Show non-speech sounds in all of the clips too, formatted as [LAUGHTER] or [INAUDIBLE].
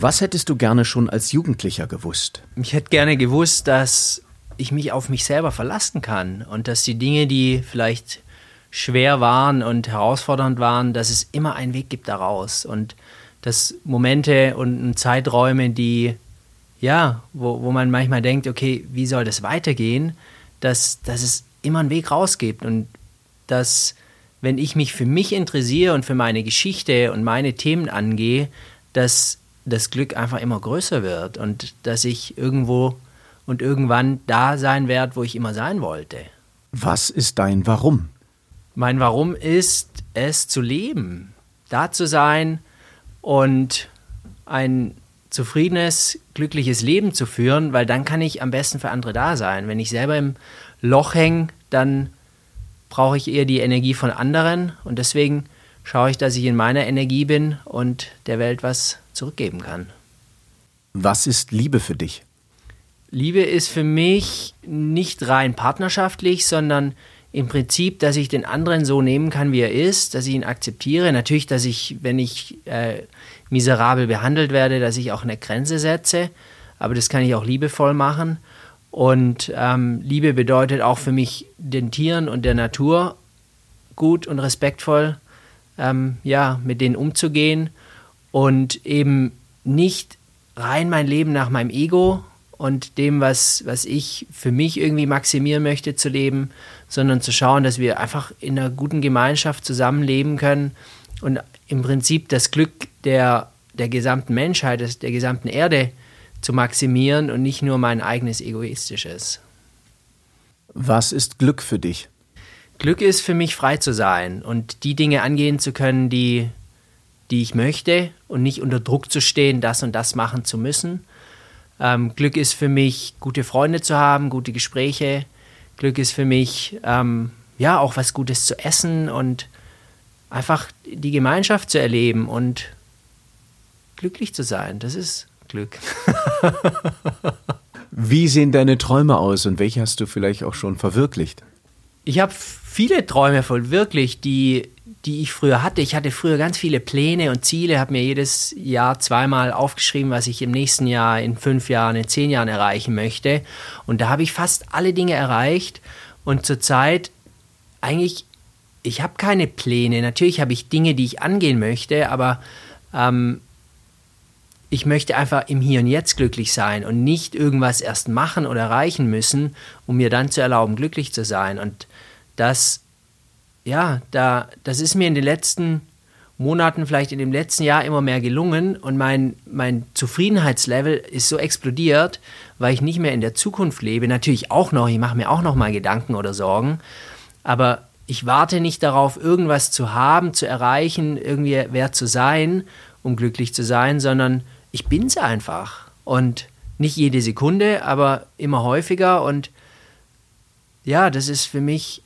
Was hättest du gerne schon als Jugendlicher gewusst? Ich hätte gerne gewusst, dass ich mich auf mich selber verlassen kann und dass die Dinge, die vielleicht schwer waren und herausfordernd waren, dass es immer einen Weg gibt daraus und dass Momente und Zeiträume, die ja, wo, wo man manchmal denkt, okay, wie soll das weitergehen, dass, dass es immer einen Weg raus gibt und dass, wenn ich mich für mich interessiere und für meine Geschichte und meine Themen angehe, dass das Glück einfach immer größer wird und dass ich irgendwo und irgendwann da sein werde, wo ich immer sein wollte. Was ist dein Warum? Mein Warum ist es zu leben, da zu sein und ein zufriedenes, glückliches Leben zu führen, weil dann kann ich am besten für andere da sein. Wenn ich selber im Loch hänge, dann brauche ich eher die Energie von anderen und deswegen schaue ich, dass ich in meiner Energie bin und der Welt was zurückgeben kann. Was ist Liebe für dich? Liebe ist für mich nicht rein partnerschaftlich, sondern im Prinzip, dass ich den anderen so nehmen kann, wie er ist, dass ich ihn akzeptiere. Natürlich, dass ich, wenn ich äh, miserabel behandelt werde, dass ich auch eine Grenze setze, aber das kann ich auch liebevoll machen. Und ähm, Liebe bedeutet auch für mich den Tieren und der Natur gut und respektvoll ähm, ja, mit denen umzugehen und eben nicht rein mein Leben nach meinem Ego und dem, was, was ich für mich irgendwie maximieren möchte, zu leben, sondern zu schauen, dass wir einfach in einer guten Gemeinschaft zusammenleben können und im Prinzip das Glück der, der gesamten Menschheit, der gesamten Erde zu maximieren und nicht nur mein eigenes egoistisches. Was ist Glück für dich? Glück ist für mich frei zu sein und die Dinge angehen zu können, die, die ich möchte und nicht unter Druck zu stehen, das und das machen zu müssen. Ähm, Glück ist für mich, gute Freunde zu haben, gute Gespräche. Glück ist für mich, ähm, ja, auch was Gutes zu essen und einfach die Gemeinschaft zu erleben und glücklich zu sein. Das ist Glück. [LAUGHS] Wie sehen deine Träume aus und welche hast du vielleicht auch schon verwirklicht? Ich habe viele Träume verwirklicht, die, die ich früher hatte. Ich hatte früher ganz viele Pläne und Ziele, habe mir jedes Jahr zweimal aufgeschrieben, was ich im nächsten Jahr, in fünf Jahren, in zehn Jahren erreichen möchte. Und da habe ich fast alle Dinge erreicht. Und zurzeit eigentlich, ich habe keine Pläne. Natürlich habe ich Dinge, die ich angehen möchte, aber ähm, ich möchte einfach im Hier und Jetzt glücklich sein und nicht irgendwas erst machen oder erreichen müssen, um mir dann zu erlauben, glücklich zu sein. Und das, ja, da, das ist mir in den letzten Monaten, vielleicht in dem letzten Jahr immer mehr gelungen und mein, mein Zufriedenheitslevel ist so explodiert, weil ich nicht mehr in der Zukunft lebe. Natürlich auch noch, ich mache mir auch noch mal Gedanken oder Sorgen, aber ich warte nicht darauf, irgendwas zu haben, zu erreichen, irgendwie wer zu sein, um glücklich zu sein, sondern ich bin's einfach. Und nicht jede Sekunde, aber immer häufiger. Und ja, das ist für mich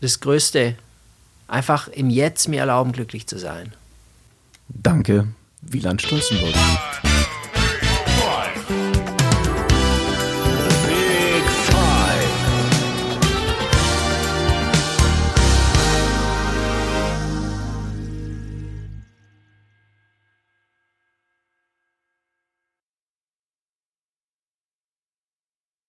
das Größte. Einfach im Jetzt mir erlauben, glücklich zu sein. Danke, Wieland Stolzenburg.